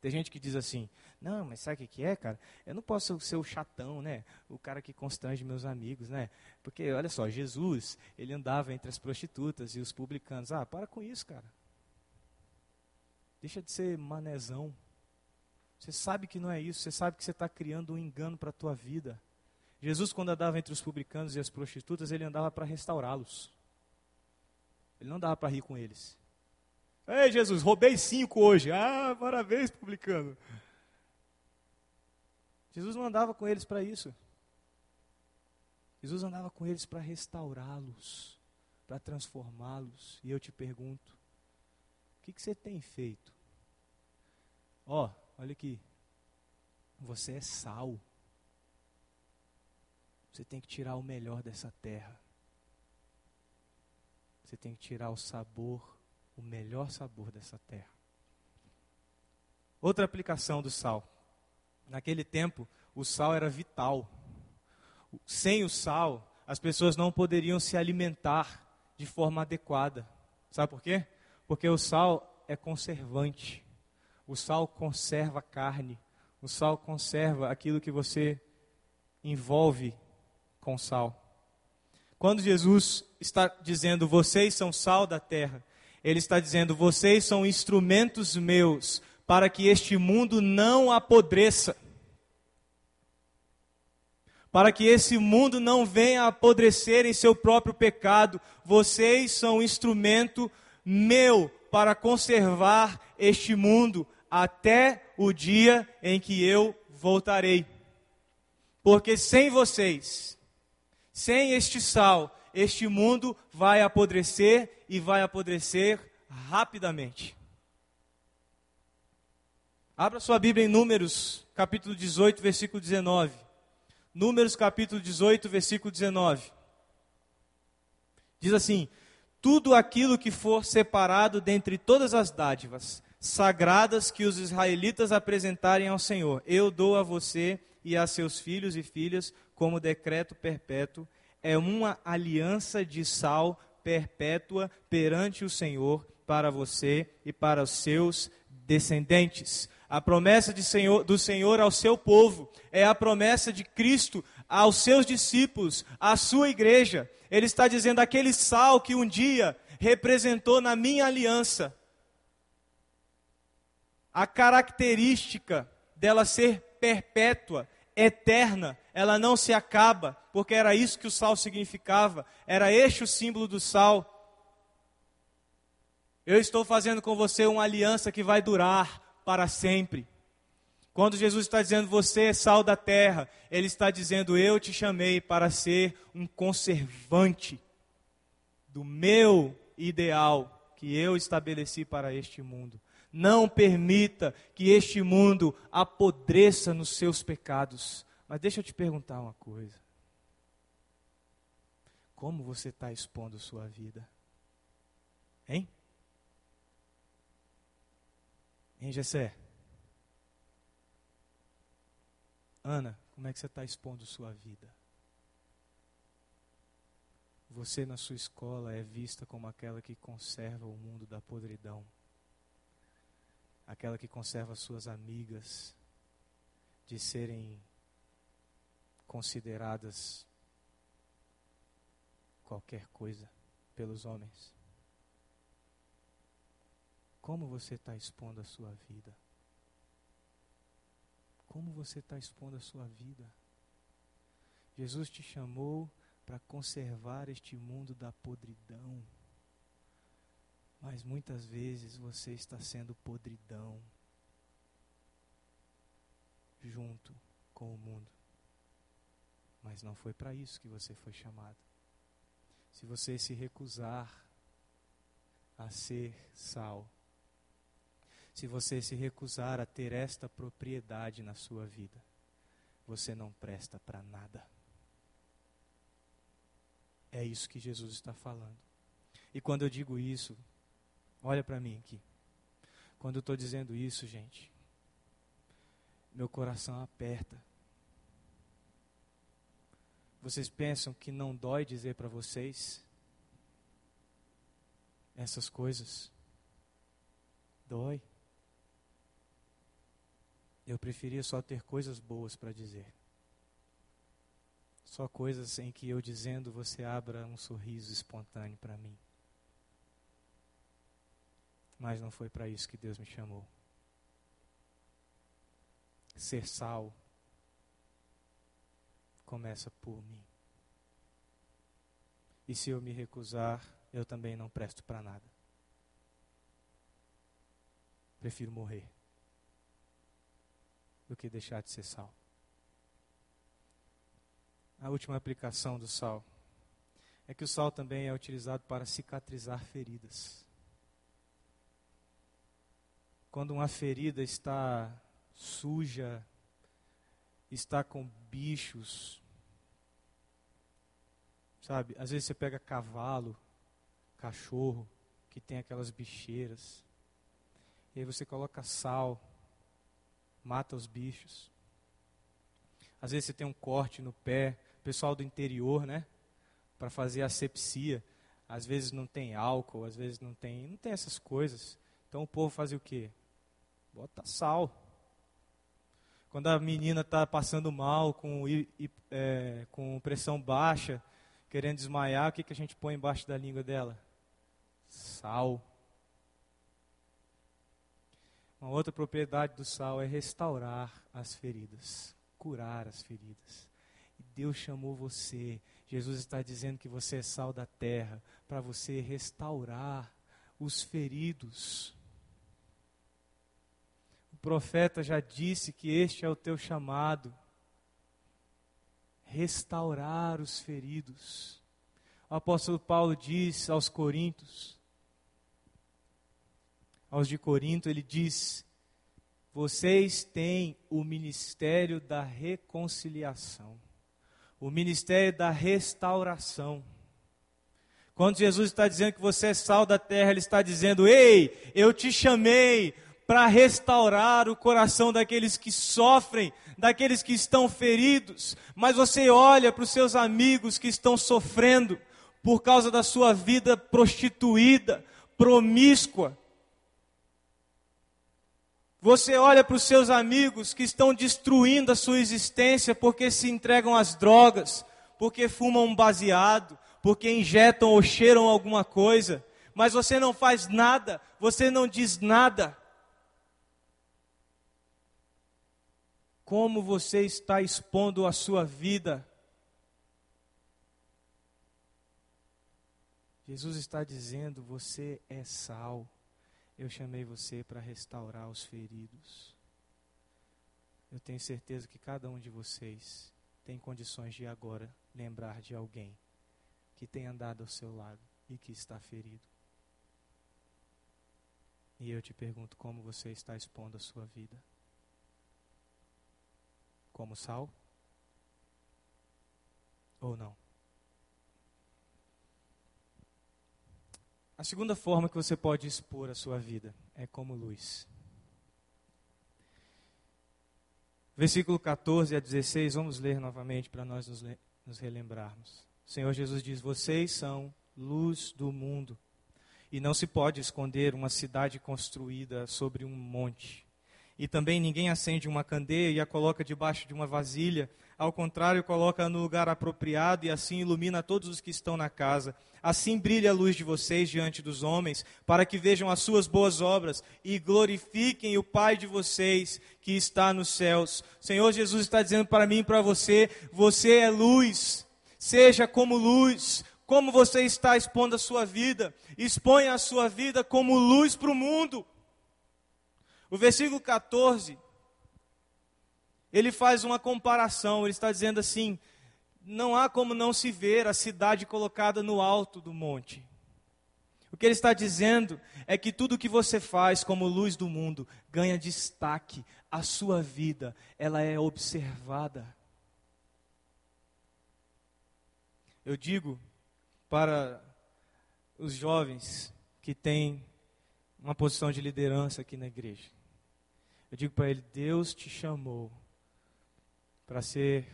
Tem gente que diz assim: não, mas sabe o que é, cara? Eu não posso ser o chatão, né? O cara que constrange meus amigos, né? Porque, olha só, Jesus, ele andava entre as prostitutas e os publicanos. Ah, para com isso, cara. Deixa de ser manezão. Você sabe que não é isso. Você sabe que você está criando um engano para a tua vida. Jesus, quando andava entre os publicanos e as prostitutas, ele andava para restaurá-los. Ele não andava para rir com eles. Ei, Jesus, roubei cinco hoje. Ah, parabéns, publicano. Jesus não andava com eles para isso. Jesus andava com eles para restaurá-los, para transformá-los. E eu te pergunto: o que, que você tem feito? Ó, oh, olha aqui. Você é sal. Você tem que tirar o melhor dessa terra. Você tem que tirar o sabor o melhor sabor dessa terra. Outra aplicação do sal. Naquele tempo, o sal era vital. Sem o sal, as pessoas não poderiam se alimentar de forma adequada. Sabe por quê? Porque o sal é conservante. O sal conserva a carne. O sal conserva aquilo que você envolve com sal. Quando Jesus está dizendo, vocês são sal da terra, ele está dizendo: vocês são instrumentos meus para que este mundo não apodreça. Para que esse mundo não venha a apodrecer em seu próprio pecado, vocês são instrumento meu para conservar este mundo até o dia em que eu voltarei. Porque sem vocês, sem este sal, este mundo vai apodrecer e vai apodrecer rapidamente. Abra sua Bíblia em Números, capítulo 18, versículo 19. Números, capítulo 18, versículo 19. Diz assim: Tudo aquilo que for separado dentre todas as dádivas sagradas que os israelitas apresentarem ao Senhor, eu dou a você e a seus filhos e filhas como decreto perpétuo é uma aliança de sal perpétua perante o Senhor para você e para os seus descendentes. A promessa Senhor, do Senhor ao seu povo é a promessa de Cristo aos seus discípulos, à sua igreja. Ele está dizendo: aquele sal que um dia representou na minha aliança, a característica dela ser perpétua, eterna, ela não se acaba, porque era isso que o sal significava, era este o símbolo do sal. Eu estou fazendo com você uma aliança que vai durar para sempre. Quando Jesus está dizendo você é sal da terra, ele está dizendo eu te chamei para ser um conservante do meu ideal que eu estabeleci para este mundo. Não permita que este mundo apodreça nos seus pecados. Mas deixa eu te perguntar uma coisa. Como você está expondo sua vida? Hein? Hein, Gessé? Ana, como é que você está expondo sua vida? Você na sua escola é vista como aquela que conserva o mundo da podridão aquela que conserva suas amigas de serem consideradas qualquer coisa pelos homens. Como você está expondo a sua vida? como você está expondo a sua vida. Jesus te chamou para conservar este mundo da podridão. Mas muitas vezes você está sendo podridão junto com o mundo. Mas não foi para isso que você foi chamado. Se você se recusar a ser sal, se você se recusar a ter esta propriedade na sua vida, você não presta para nada. É isso que Jesus está falando. E quando eu digo isso, olha para mim aqui. Quando eu estou dizendo isso, gente, meu coração aperta. Vocês pensam que não dói dizer para vocês essas coisas? Dói. Eu preferia só ter coisas boas para dizer. Só coisas em que eu dizendo você abra um sorriso espontâneo para mim. Mas não foi para isso que Deus me chamou. Ser sal começa por mim. E se eu me recusar, eu também não presto para nada. Prefiro morrer do que deixar de ser sal a última aplicação do sal é que o sal também é utilizado para cicatrizar feridas. Quando uma ferida está suja, está com bichos, sabe? Às vezes você pega cavalo, cachorro, que tem aquelas bicheiras, e aí você coloca sal, mata os bichos. Às vezes você tem um corte no pé, pessoal do interior, né? Para fazer asepsia. Às vezes não tem álcool, às vezes não tem, não tem essas coisas. Então o povo fazia o quê? Bota sal. Quando a menina está passando mal, com, é, com pressão baixa, querendo desmaiar, o que, que a gente põe embaixo da língua dela? Sal. Uma outra propriedade do sal é restaurar as feridas, curar as feridas. Deus chamou você. Jesus está dizendo que você é sal da terra para você restaurar os feridos. O profeta já disse que este é o teu chamado restaurar os feridos. O apóstolo Paulo diz aos Coríntios, aos de Corinto, ele diz: Vocês têm o ministério da reconciliação o ministério da restauração. Quando Jesus está dizendo que você é sal da terra, Ele está dizendo: Ei, eu te chamei para restaurar o coração daqueles que sofrem, daqueles que estão feridos, mas você olha para os seus amigos que estão sofrendo por causa da sua vida prostituída, promíscua, você olha para os seus amigos que estão destruindo a sua existência porque se entregam às drogas, porque fumam um baseado, porque injetam ou cheiram alguma coisa, mas você não faz nada, você não diz nada. Como você está expondo a sua vida? Jesus está dizendo: você é sal. Eu chamei você para restaurar os feridos. Eu tenho certeza que cada um de vocês tem condições de agora lembrar de alguém que tem andado ao seu lado e que está ferido. E eu te pergunto como você está expondo a sua vida. Como sal? Ou não? A segunda forma que você pode expor a sua vida é como luz. Versículo 14 a 16, vamos ler novamente para nós nos, nos relembrarmos. O Senhor Jesus diz: Vocês são luz do mundo, e não se pode esconder uma cidade construída sobre um monte. E também ninguém acende uma candeia e a coloca debaixo de uma vasilha, Ao contrário, coloca no lugar apropriado e assim ilumina todos os que estão na casa. Assim brilha a luz de vocês diante dos homens, para que vejam as suas boas obras e glorifiquem o Pai de vocês que está nos céus. O Senhor Jesus está dizendo para mim e para você: você é luz, seja como luz. Como você está expondo a sua vida? Exponha a sua vida como luz para o mundo. O versículo 14 ele faz uma comparação, ele está dizendo assim: não há como não se ver a cidade colocada no alto do monte. O que ele está dizendo é que tudo que você faz como luz do mundo ganha destaque, a sua vida, ela é observada. Eu digo para os jovens que têm uma posição de liderança aqui na igreja. Eu digo para ele: Deus te chamou para ser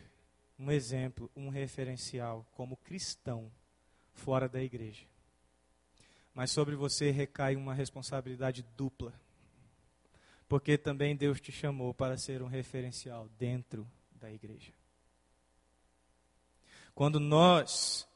um exemplo, um referencial como cristão fora da igreja. Mas sobre você recai uma responsabilidade dupla. Porque também Deus te chamou para ser um referencial dentro da igreja. Quando nós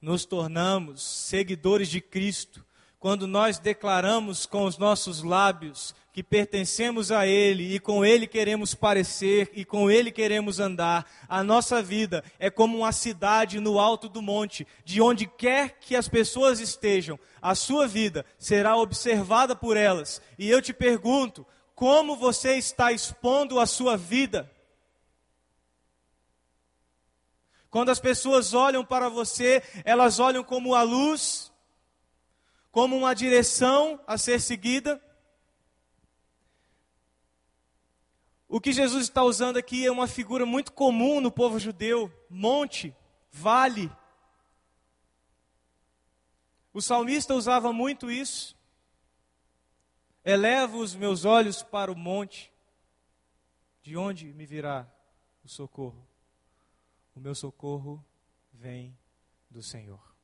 nos tornamos seguidores de Cristo, quando nós declaramos com os nossos lábios que pertencemos a Ele e com Ele queremos parecer e com Ele queremos andar, a nossa vida é como uma cidade no alto do monte, de onde quer que as pessoas estejam, a sua vida será observada por elas. E eu te pergunto, como você está expondo a sua vida? Quando as pessoas olham para você, elas olham como a luz como uma direção a ser seguida. O que Jesus está usando aqui é uma figura muito comum no povo judeu: monte, vale. O salmista usava muito isso. Elevo os meus olhos para o monte, de onde me virá o socorro? O meu socorro vem do Senhor.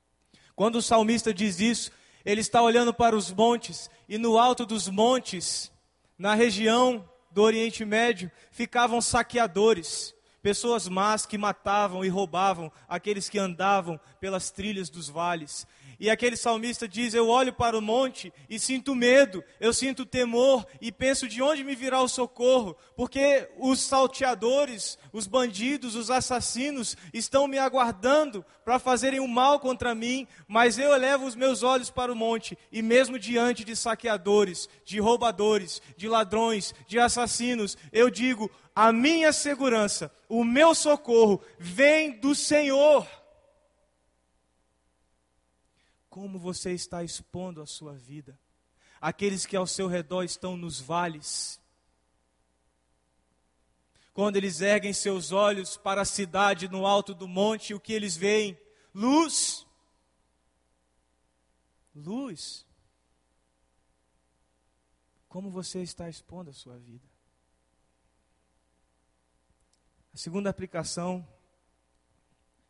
Quando o salmista diz isso, ele está olhando para os montes, e no alto dos montes, na região do Oriente Médio, ficavam saqueadores, pessoas más que matavam e roubavam aqueles que andavam pelas trilhas dos vales. E aquele salmista diz: Eu olho para o monte e sinto medo, eu sinto temor e penso de onde me virá o socorro, porque os salteadores, os bandidos, os assassinos estão me aguardando para fazerem o mal contra mim, mas eu elevo os meus olhos para o monte e, mesmo diante de saqueadores, de roubadores, de ladrões, de assassinos, eu digo: A minha segurança, o meu socorro vem do Senhor como você está expondo a sua vida. Aqueles que ao seu redor estão nos vales. Quando eles erguem seus olhos para a cidade no alto do monte, o que eles veem? Luz. Luz. Como você está expondo a sua vida? A segunda aplicação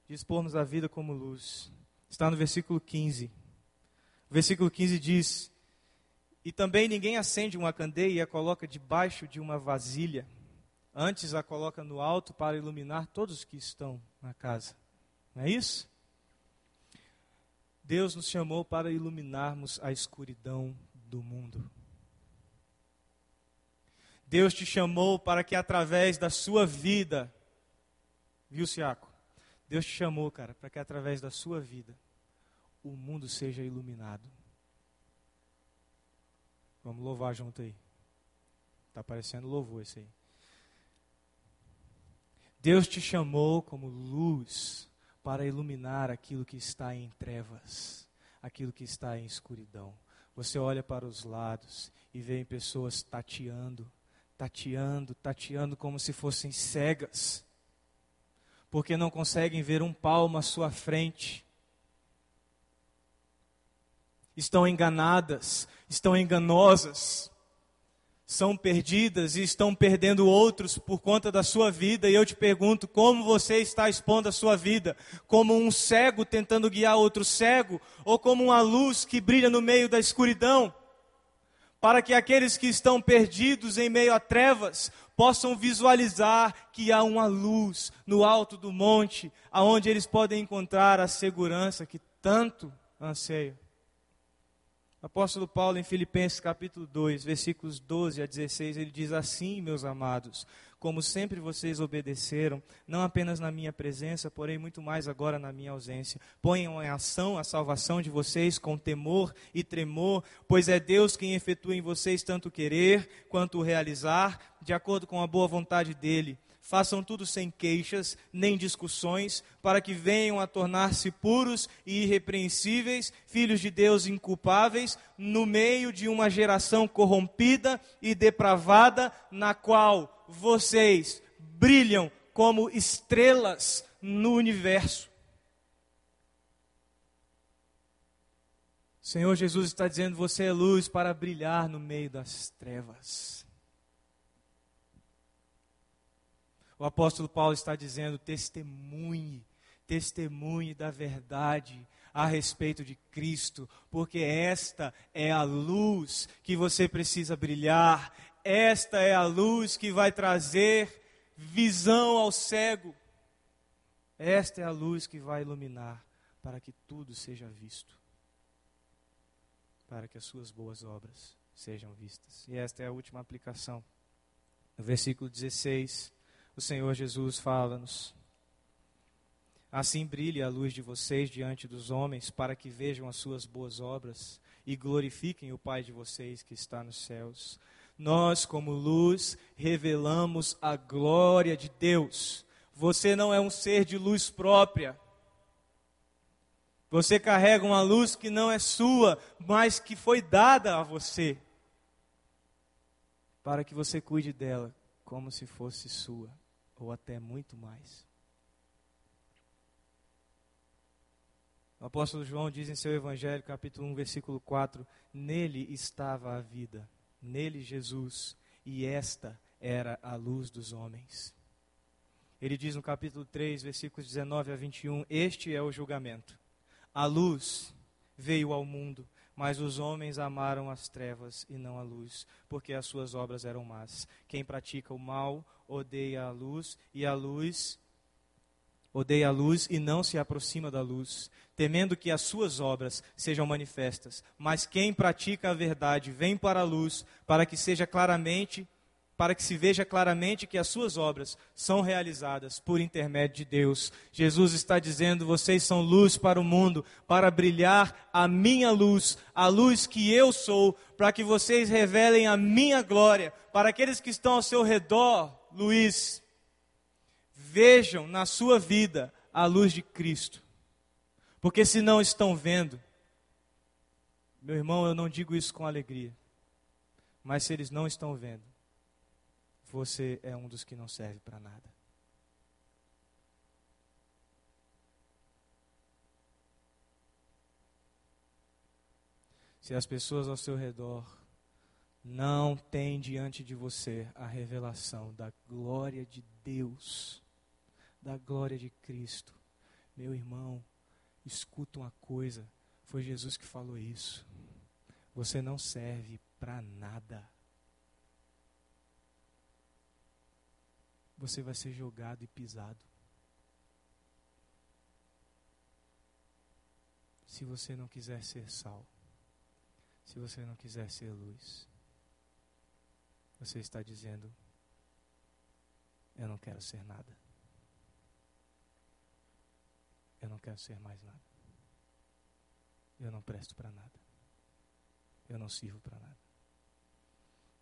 de expormos a vida como luz está no versículo 15. O versículo 15 diz: E também ninguém acende uma candeia e a coloca debaixo de uma vasilha, antes a coloca no alto para iluminar todos que estão na casa. Não é isso? Deus nos chamou para iluminarmos a escuridão do mundo. Deus te chamou para que através da sua vida, viu, Siaco? Deus te chamou, cara, para que através da sua vida o mundo seja iluminado. Vamos louvar junto aí. Está parecendo louvor esse aí. Deus te chamou como luz para iluminar aquilo que está em trevas, aquilo que está em escuridão. Você olha para os lados e vê pessoas tateando, tateando, tateando como se fossem cegas porque não conseguem ver um palmo à sua frente. Estão enganadas, estão enganosas, são perdidas e estão perdendo outros por conta da sua vida. E eu te pergunto: como você está expondo a sua vida? Como um cego tentando guiar outro cego? Ou como uma luz que brilha no meio da escuridão? Para que aqueles que estão perdidos em meio a trevas possam visualizar que há uma luz no alto do monte, aonde eles podem encontrar a segurança que tanto anseiam. Apóstolo Paulo, em Filipenses capítulo 2, versículos 12 a 16, ele diz assim, meus amados, como sempre vocês obedeceram, não apenas na minha presença, porém muito mais agora na minha ausência. Ponham em ação a salvação de vocês com temor e tremor, pois é Deus quem efetua em vocês tanto querer quanto realizar, de acordo com a boa vontade dele façam tudo sem queixas nem discussões, para que venham a tornar-se puros e irrepreensíveis, filhos de Deus inculpáveis, no meio de uma geração corrompida e depravada, na qual vocês brilham como estrelas no universo. O Senhor Jesus está dizendo: você é luz para brilhar no meio das trevas. O apóstolo Paulo está dizendo: testemunhe, testemunhe da verdade a respeito de Cristo, porque esta é a luz que você precisa brilhar, esta é a luz que vai trazer visão ao cego, esta é a luz que vai iluminar para que tudo seja visto, para que as suas boas obras sejam vistas. E esta é a última aplicação. No versículo 16 o Senhor Jesus fala-nos. Assim brilhe a luz de vocês diante dos homens, para que vejam as suas boas obras e glorifiquem o Pai de vocês que está nos céus. Nós, como luz, revelamos a glória de Deus. Você não é um ser de luz própria. Você carrega uma luz que não é sua, mas que foi dada a você, para que você cuide dela como se fosse sua ou até muito mais. O apóstolo João diz em seu Evangelho, capítulo 1, versículo 4: Nele estava a vida, nele Jesus, e esta era a luz dos homens. Ele diz no capítulo 3, versículos 19 a 21, Este é o julgamento. A luz veio ao mundo, mas os homens amaram as trevas e não a luz, porque as suas obras eram más. Quem pratica o mal odeia a luz, e a luz odeia a luz e não se aproxima da luz, temendo que as suas obras sejam manifestas. Mas quem pratica a verdade vem para a luz, para que seja claramente para que se veja claramente que as suas obras são realizadas por intermédio de Deus. Jesus está dizendo: vocês são luz para o mundo, para brilhar a minha luz, a luz que eu sou, para que vocês revelem a minha glória, para aqueles que estão ao seu redor, Luiz, vejam na sua vida a luz de Cristo. Porque se não estão vendo, meu irmão, eu não digo isso com alegria, mas se eles não estão vendo, você é um dos que não serve para nada. Se as pessoas ao seu redor não têm diante de você a revelação da glória de Deus, da glória de Cristo, meu irmão, escuta uma coisa, foi Jesus que falou isso. Você não serve para nada. você vai ser jogado e pisado. Se você não quiser ser sal, se você não quiser ser luz, você está dizendo: Eu não quero ser nada. Eu não quero ser mais nada. Eu não presto para nada. Eu não sirvo para nada.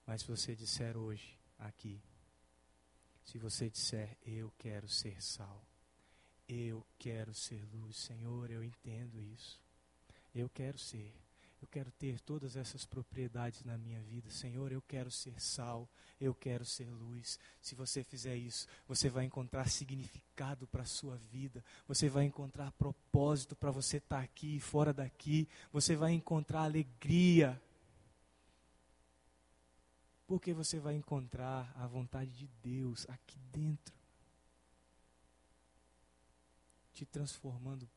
Mas se você disser hoje, aqui, se você disser, eu quero ser sal, eu quero ser luz, Senhor, eu entendo isso. Eu quero ser, eu quero ter todas essas propriedades na minha vida. Senhor, eu quero ser sal, eu quero ser luz. Se você fizer isso, você vai encontrar significado para a sua vida. Você vai encontrar propósito para você estar tá aqui e fora daqui. Você vai encontrar alegria porque você vai encontrar a vontade de Deus aqui dentro, te transformando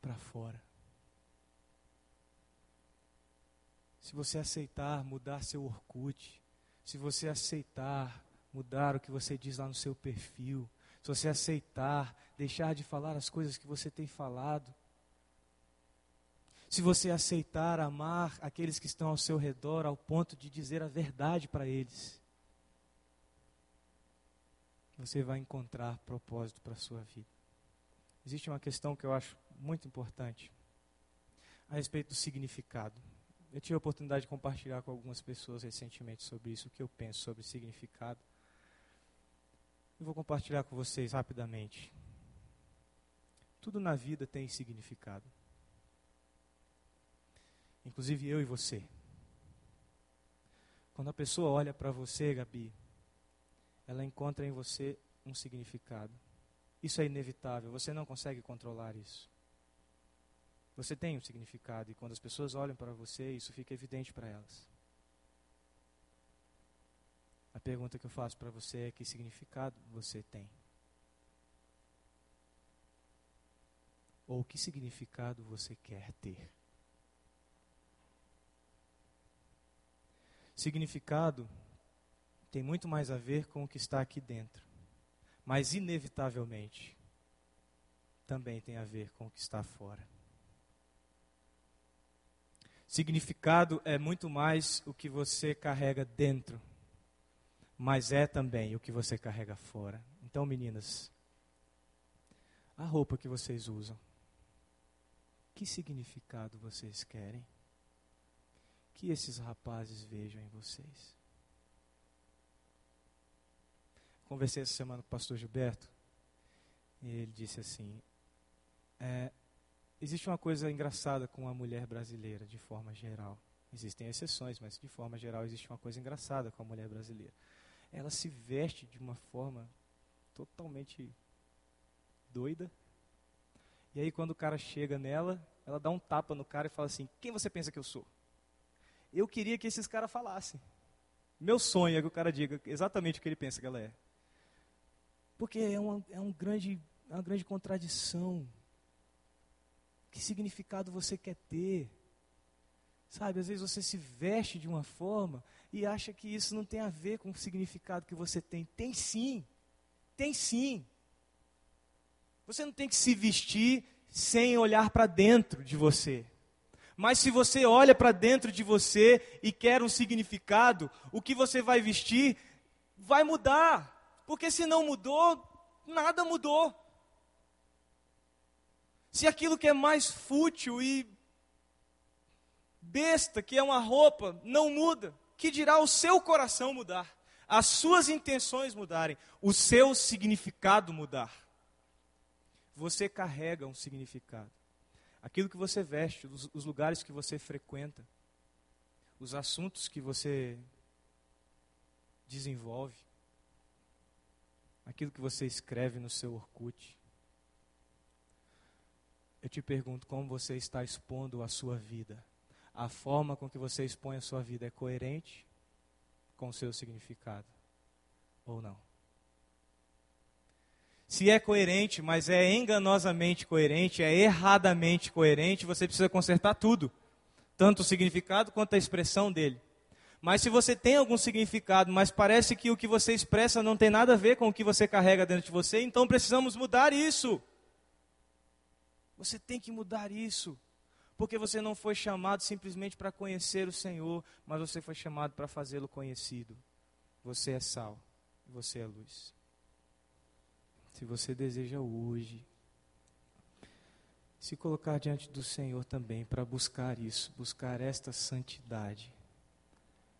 para fora. Se você aceitar mudar seu Orkut, se você aceitar mudar o que você diz lá no seu perfil, se você aceitar deixar de falar as coisas que você tem falado, se você aceitar amar aqueles que estão ao seu redor ao ponto de dizer a verdade para eles, você vai encontrar propósito para a sua vida. Existe uma questão que eu acho muito importante a respeito do significado. Eu tive a oportunidade de compartilhar com algumas pessoas recentemente sobre isso, o que eu penso sobre significado. Eu vou compartilhar com vocês rapidamente. Tudo na vida tem significado. Inclusive eu e você. Quando a pessoa olha para você, Gabi, ela encontra em você um significado. Isso é inevitável, você não consegue controlar isso. Você tem um significado e quando as pessoas olham para você, isso fica evidente para elas. A pergunta que eu faço para você é: que significado você tem? Ou que significado você quer ter? Significado tem muito mais a ver com o que está aqui dentro, mas inevitavelmente também tem a ver com o que está fora. Significado é muito mais o que você carrega dentro, mas é também o que você carrega fora. Então, meninas, a roupa que vocês usam, que significado vocês querem? Que esses rapazes vejam em vocês. Conversei essa semana com o pastor Gilberto, e ele disse assim: é, Existe uma coisa engraçada com a mulher brasileira, de forma geral. Existem exceções, mas de forma geral existe uma coisa engraçada com a mulher brasileira. Ela se veste de uma forma totalmente doida. E aí quando o cara chega nela, ela dá um tapa no cara e fala assim: "Quem você pensa que eu sou?" Eu queria que esses caras falassem. Meu sonho é que o cara diga exatamente o que ele pensa que ela é. Porque é uma, é um grande, é uma grande contradição que significado você quer ter? Sabe, às vezes você se veste de uma forma e acha que isso não tem a ver com o significado que você tem. Tem sim. Tem sim. Você não tem que se vestir sem olhar para dentro de você. Mas se você olha para dentro de você e quer um significado, o que você vai vestir vai mudar. Porque se não mudou, nada mudou. Se aquilo que é mais fútil e besta, que é uma roupa, não muda, que dirá o seu coração mudar, as suas intenções mudarem, o seu significado mudar? Você carrega um significado. Aquilo que você veste, os, os lugares que você frequenta, os assuntos que você desenvolve, aquilo que você escreve no seu Orkut, eu te pergunto como você está expondo a sua vida. A forma com que você expõe a sua vida é coerente com o seu significado ou não? Se é coerente, mas é enganosamente coerente, é erradamente coerente, você precisa consertar tudo, tanto o significado quanto a expressão dele. Mas se você tem algum significado, mas parece que o que você expressa não tem nada a ver com o que você carrega dentro de você, então precisamos mudar isso. Você tem que mudar isso. Porque você não foi chamado simplesmente para conhecer o Senhor, mas você foi chamado para fazê-lo conhecido. Você é sal, você é luz. Se você deseja hoje se colocar diante do Senhor também para buscar isso, buscar esta santidade.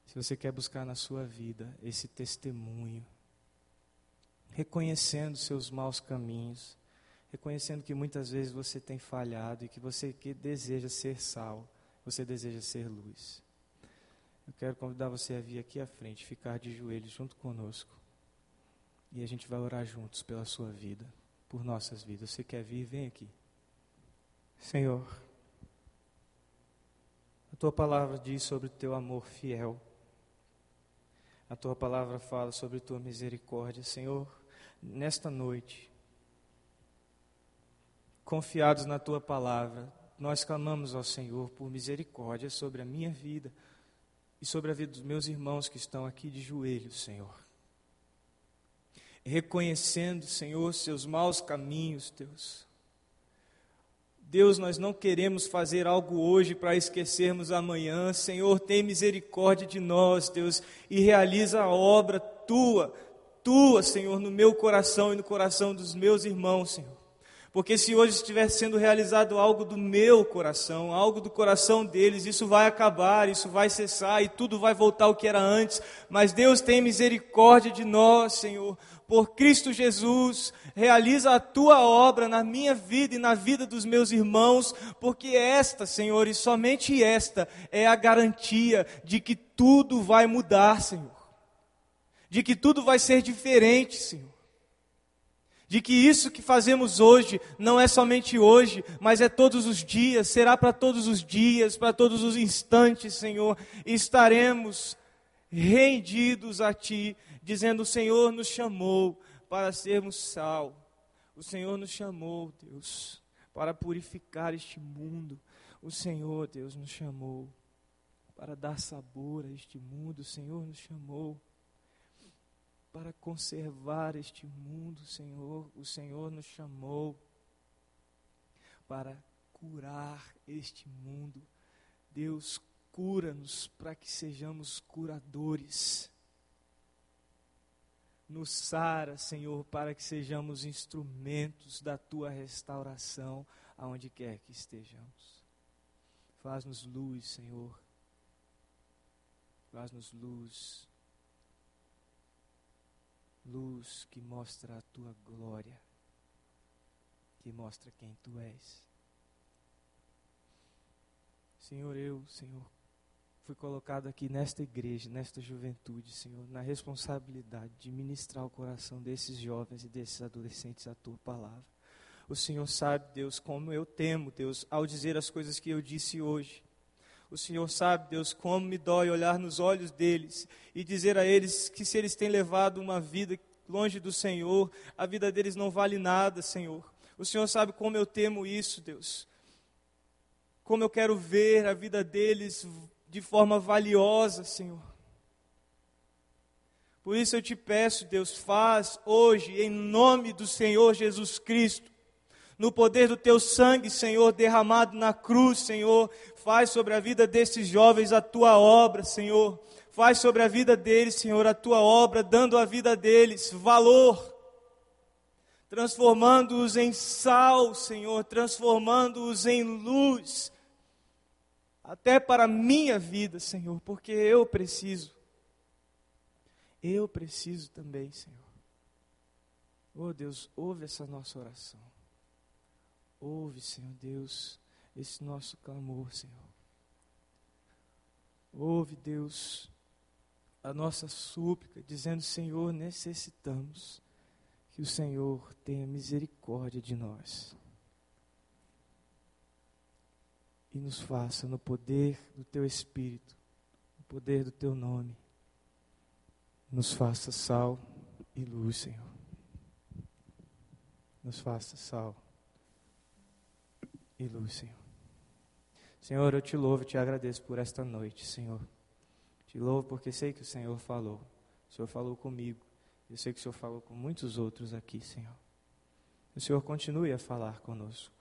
Se você quer buscar na sua vida esse testemunho, reconhecendo seus maus caminhos, reconhecendo que muitas vezes você tem falhado e que você que deseja ser sal, você deseja ser luz. Eu quero convidar você a vir aqui à frente, ficar de joelhos junto conosco. E a gente vai orar juntos pela sua vida, por nossas vidas. Você quer vir? Vem aqui. Senhor, a tua palavra diz sobre o teu amor fiel. A tua palavra fala sobre tua misericórdia. Senhor, nesta noite, confiados na tua palavra, nós clamamos ao Senhor por misericórdia sobre a minha vida, e sobre a vida dos meus irmãos que estão aqui de joelhos, Senhor. Reconhecendo, Senhor, seus maus caminhos, Deus. Deus, nós não queremos fazer algo hoje para esquecermos amanhã. Senhor, tem misericórdia de nós, Deus, e realiza a obra tua, tua, Senhor, no meu coração e no coração dos meus irmãos, Senhor. Porque se hoje estivesse sendo realizado algo do meu coração, algo do coração deles, isso vai acabar, isso vai cessar e tudo vai voltar ao que era antes. Mas Deus tem misericórdia de nós, Senhor. Por Cristo Jesus, realiza a tua obra na minha vida e na vida dos meus irmãos, porque esta, Senhor, e somente esta é a garantia de que tudo vai mudar, Senhor. De que tudo vai ser diferente, Senhor de que isso que fazemos hoje não é somente hoje, mas é todos os dias, será para todos os dias, para todos os instantes, Senhor, estaremos rendidos a Ti, dizendo: O Senhor nos chamou para sermos sal, o Senhor nos chamou, Deus, para purificar este mundo, o Senhor, Deus, nos chamou para dar sabor a este mundo, o Senhor nos chamou para conservar este mundo, Senhor. O Senhor nos chamou para curar este mundo. Deus, cura-nos para que sejamos curadores. Nos sara, Senhor, para que sejamos instrumentos da tua restauração aonde quer que estejamos. Faz-nos luz, Senhor. Faz-nos luz luz que mostra a tua glória, que mostra quem tu és. Senhor, eu, Senhor, fui colocado aqui nesta igreja, nesta juventude, Senhor, na responsabilidade de ministrar o coração desses jovens e desses adolescentes a tua palavra. O Senhor sabe, Deus, como eu temo, Deus, ao dizer as coisas que eu disse hoje. O Senhor sabe, Deus, como me dói olhar nos olhos deles e dizer a eles que se eles têm levado uma vida longe do Senhor, a vida deles não vale nada, Senhor. O Senhor sabe como eu temo isso, Deus. Como eu quero ver a vida deles de forma valiosa, Senhor. Por isso eu te peço, Deus, faz hoje, em nome do Senhor Jesus Cristo, no poder do teu sangue, Senhor, derramado na cruz, Senhor, faz sobre a vida desses jovens a tua obra, Senhor. Faz sobre a vida deles, Senhor, a tua obra, dando à vida deles valor, transformando-os em sal, Senhor, transformando-os em luz, até para a minha vida, Senhor, porque eu preciso. Eu preciso também, Senhor. Oh Deus, ouve essa nossa oração. Ouve, Senhor Deus, esse nosso clamor, Senhor. Ouve, Deus, a nossa súplica, dizendo: Senhor, necessitamos que o Senhor tenha misericórdia de nós e nos faça no poder do Teu Espírito, no poder do Teu nome, nos faça sal e luz, Senhor. Nos faça sal e luz, Senhor. Senhor, eu te louvo e te agradeço por esta noite, Senhor. Te louvo porque sei que o Senhor falou. O Senhor falou comigo. Eu sei que o Senhor falou com muitos outros aqui, Senhor. O Senhor continue a falar conosco.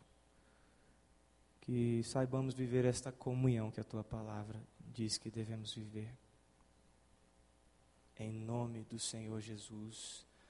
Que saibamos viver esta comunhão que a tua palavra diz que devemos viver. Em nome do Senhor Jesus.